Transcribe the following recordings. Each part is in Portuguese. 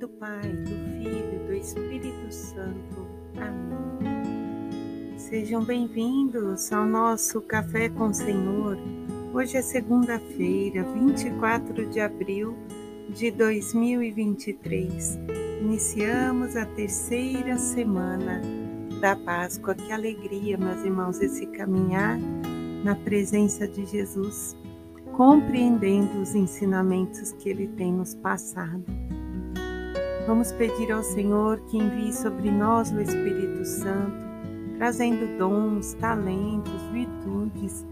do Pai, do Filho, do Espírito Santo. Amém. Sejam bem-vindos ao nosso Café com o Senhor. Hoje é segunda-feira, 24 de abril de 2023. Iniciamos a terceira semana da Páscoa. Que alegria, meus irmãos, esse caminhar na presença de Jesus, compreendendo os ensinamentos que ele tem nos passado. Vamos pedir ao Senhor que envie sobre nós o Espírito Santo, trazendo dons, talentos, virtudes,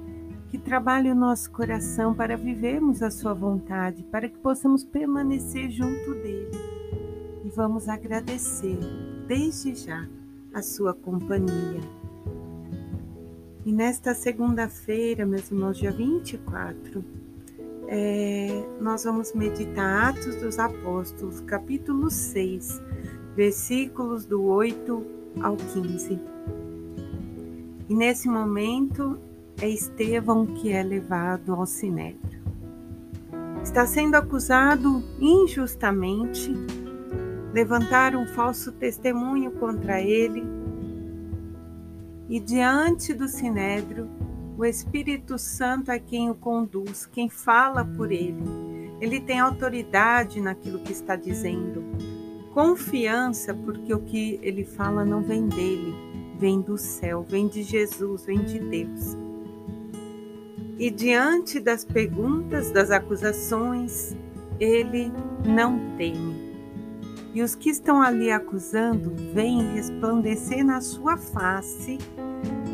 que trabalhe o nosso coração para vivermos a Sua vontade, para que possamos permanecer junto dele. E vamos agradecer desde já a Sua companhia. E nesta segunda-feira, meus irmãos, dia 24, é, nós vamos meditar Atos dos Apóstolos, capítulo 6, versículos do 8 ao 15. E nesse momento é Estevão que é levado ao sinédrio. Está sendo acusado injustamente, levantaram um falso testemunho contra ele, e diante do sinédrio o Espírito Santo é quem o conduz, quem fala por ele. Ele tem autoridade naquilo que está dizendo. Confiança, porque o que ele fala não vem dele, vem do céu, vem de Jesus, vem de Deus. E diante das perguntas, das acusações, ele não teme. E os que estão ali acusando vêm resplandecer na sua face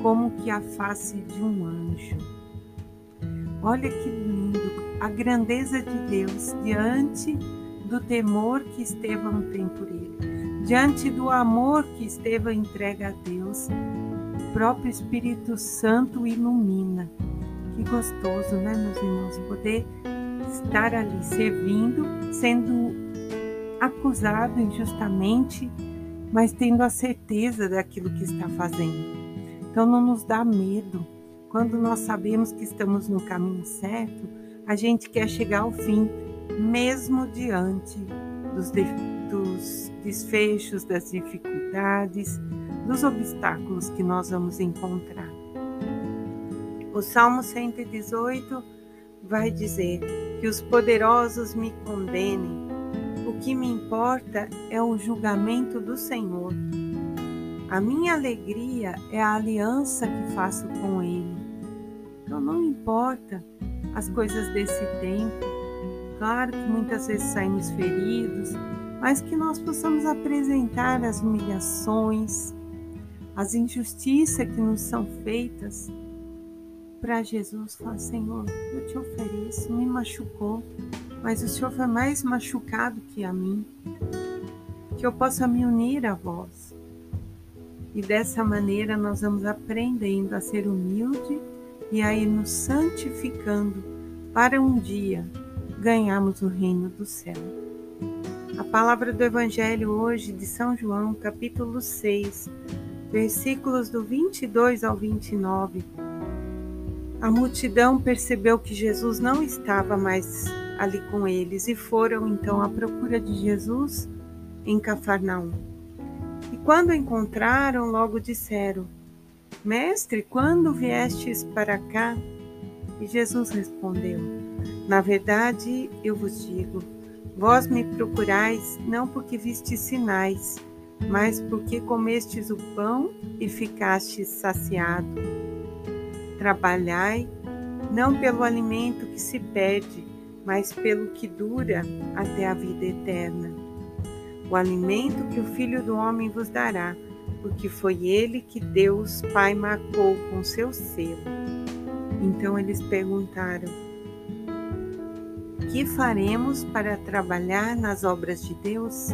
como que a face de um anjo. Olha que lindo a grandeza de Deus diante do temor que Estevão tem por ele, diante do amor que Estevão entrega a Deus. O próprio Espírito Santo ilumina. Que gostoso, né, meus irmãos, poder estar ali servindo, sendo acusado injustamente, mas tendo a certeza daquilo que está fazendo. Então não nos dá medo. Quando nós sabemos que estamos no caminho certo, a gente quer chegar ao fim, mesmo diante dos, de, dos desfechos, das dificuldades, dos obstáculos que nós vamos encontrar. O Salmo 118 vai dizer que os poderosos me condenem. O que me importa é o julgamento do Senhor. A minha alegria é a aliança que faço com Ele. Então não importa as coisas desse tempo. Claro que muitas vezes saímos feridos, mas que nós possamos apresentar as humilhações, as injustiças que nos são feitas para Jesus. Falar, Senhor, eu te ofereço, me machucou, mas o Senhor foi mais machucado que a mim. Que eu possa me unir a vós e dessa maneira nós vamos aprendendo a ser humilde e a nos santificando para um dia ganharmos o reino do céu. A palavra do Evangelho hoje de São João, capítulo 6, versículos do 22 ao 29. A multidão percebeu que Jesus não estava mais ali com eles e foram então à procura de Jesus em Cafarnaum. Quando encontraram, logo disseram: Mestre, quando viestes para cá? E Jesus respondeu: Na verdade, eu vos digo, vós me procurais não porque vistes sinais, mas porque comestes o pão e ficastes saciado. Trabalhai não pelo alimento que se perde, mas pelo que dura até a vida eterna o alimento que o Filho do Homem vos dará, porque foi ele que Deus Pai marcou com seu selo. Então eles perguntaram: Que faremos para trabalhar nas obras de Deus?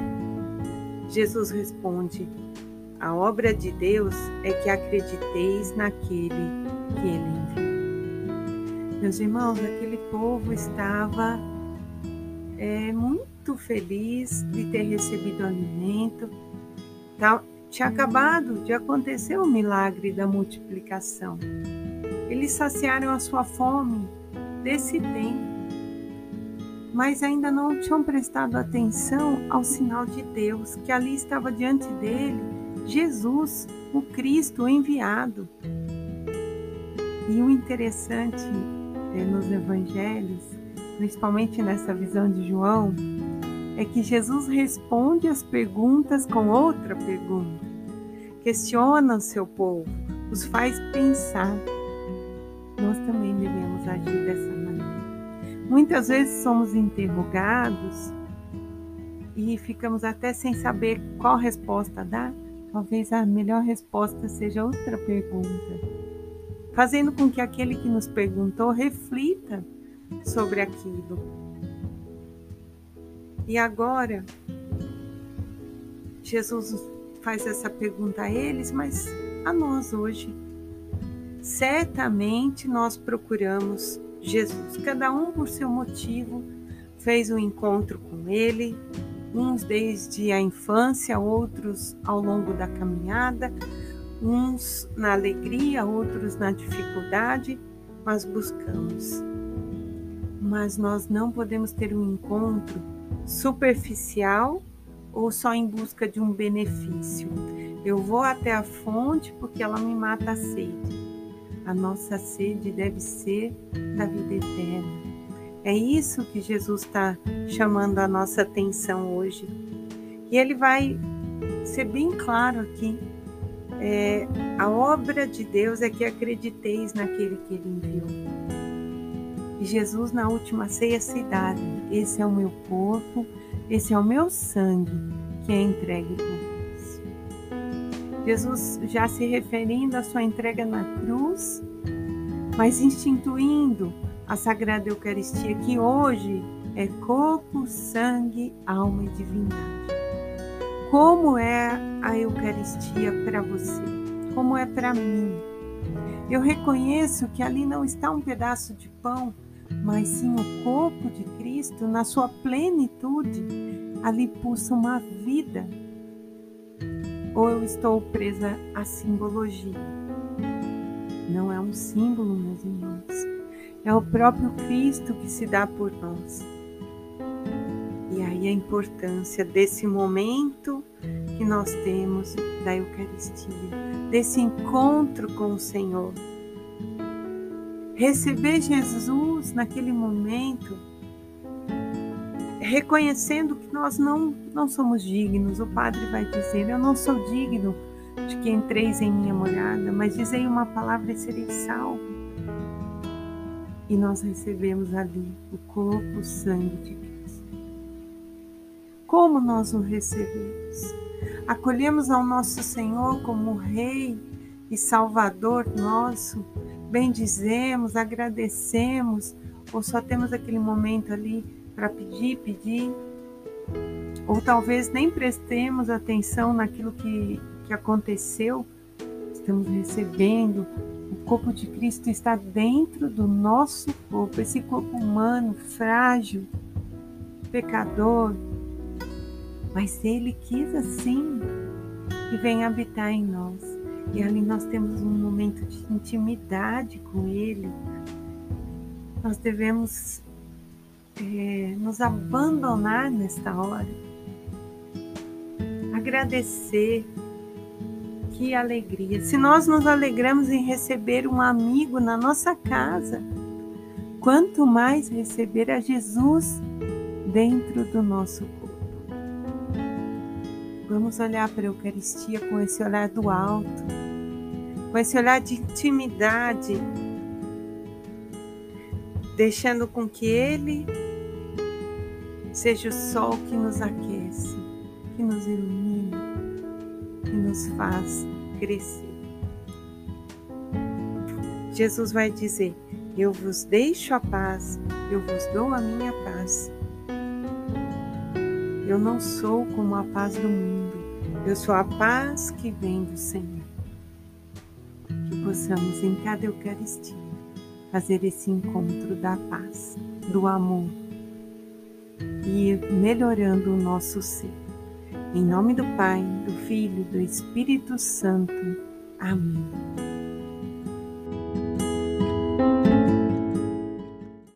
Jesus responde: A obra de Deus é que acrediteis naquele que ele enviou. Meus irmãos, aquele povo estava é, muito muito feliz de ter recebido alimento. Tinha acabado de acontecer o milagre da multiplicação. Eles saciaram a sua fome desse tempo. mas ainda não tinham prestado atenção ao sinal de Deus, que ali estava diante dele Jesus, o Cristo enviado. E o interessante é, nos evangelhos, principalmente nessa visão de João, é que Jesus responde as perguntas com outra pergunta. Questiona o seu povo, os faz pensar. Nós também devemos agir dessa maneira. Muitas vezes somos interrogados e ficamos até sem saber qual resposta dar. Talvez a melhor resposta seja outra pergunta, fazendo com que aquele que nos perguntou reflita sobre aquilo. E agora, Jesus faz essa pergunta a eles, mas a nós hoje. Certamente nós procuramos Jesus, cada um por seu motivo, fez um encontro com Ele, uns desde a infância, outros ao longo da caminhada, uns na alegria, outros na dificuldade, mas buscamos. Mas nós não podemos ter um encontro superficial ou só em busca de um benefício. Eu vou até a fonte porque ela me mata a sede. A nossa sede deve ser da vida eterna. É isso que Jesus está chamando a nossa atenção hoje. E ele vai ser bem claro aqui. É, a obra de Deus é que acrediteis naquele que ele enviou. Jesus, na última ceia, se dá: esse é o meu corpo, esse é o meu sangue que é entregue por vós. Jesus já se referindo à sua entrega na cruz, mas instituindo a Sagrada Eucaristia, que hoje é corpo, sangue, alma e divindade. Como é a Eucaristia para você? Como é para mim? Eu reconheço que ali não está um pedaço de pão, mas sim o corpo de Cristo na sua plenitude. Ali pulsa uma vida. Ou eu estou presa à simbologia? Não é um símbolo, meus irmãos é o próprio Cristo que se dá por nós. E aí a importância desse momento que nós temos da Eucaristia, desse encontro com o Senhor. Receber Jesus naquele momento, reconhecendo que nós não, não somos dignos. O Padre vai dizer: Eu não sou digno de que entreis em minha morada, mas dizei uma palavra e serei salvo e nós recebemos ali o corpo, o sangue de Cristo. Como nós o recebemos? Acolhemos ao nosso Senhor como Rei e Salvador nosso, bendizemos, agradecemos, ou só temos aquele momento ali para pedir, pedir, ou talvez nem prestemos atenção naquilo que, que aconteceu, estamos recebendo o corpo de Cristo está dentro do nosso corpo, esse corpo humano, frágil, pecador. Mas Ele quis assim e vem habitar em nós. E ali nós temos um momento de intimidade com Ele. Nós devemos é, nos abandonar nesta hora, agradecer que alegria! Se nós nos alegramos em receber um amigo na nossa casa, quanto mais receber a Jesus dentro do nosso corpo. Vamos olhar para a Eucaristia com esse olhar do alto, com esse olhar de intimidade, deixando com que Ele seja o sol que nos aquece, que nos ilumina, que nos faz crescer. Jesus vai dizer: Eu vos deixo a paz, eu vos dou a minha paz. Eu não sou como a paz do mundo, eu sou a paz que vem do Senhor. Que possamos em cada Eucaristia fazer esse encontro da paz, do amor e ir melhorando o nosso ser. Em nome do Pai, do Filho do Espírito Santo. Amém.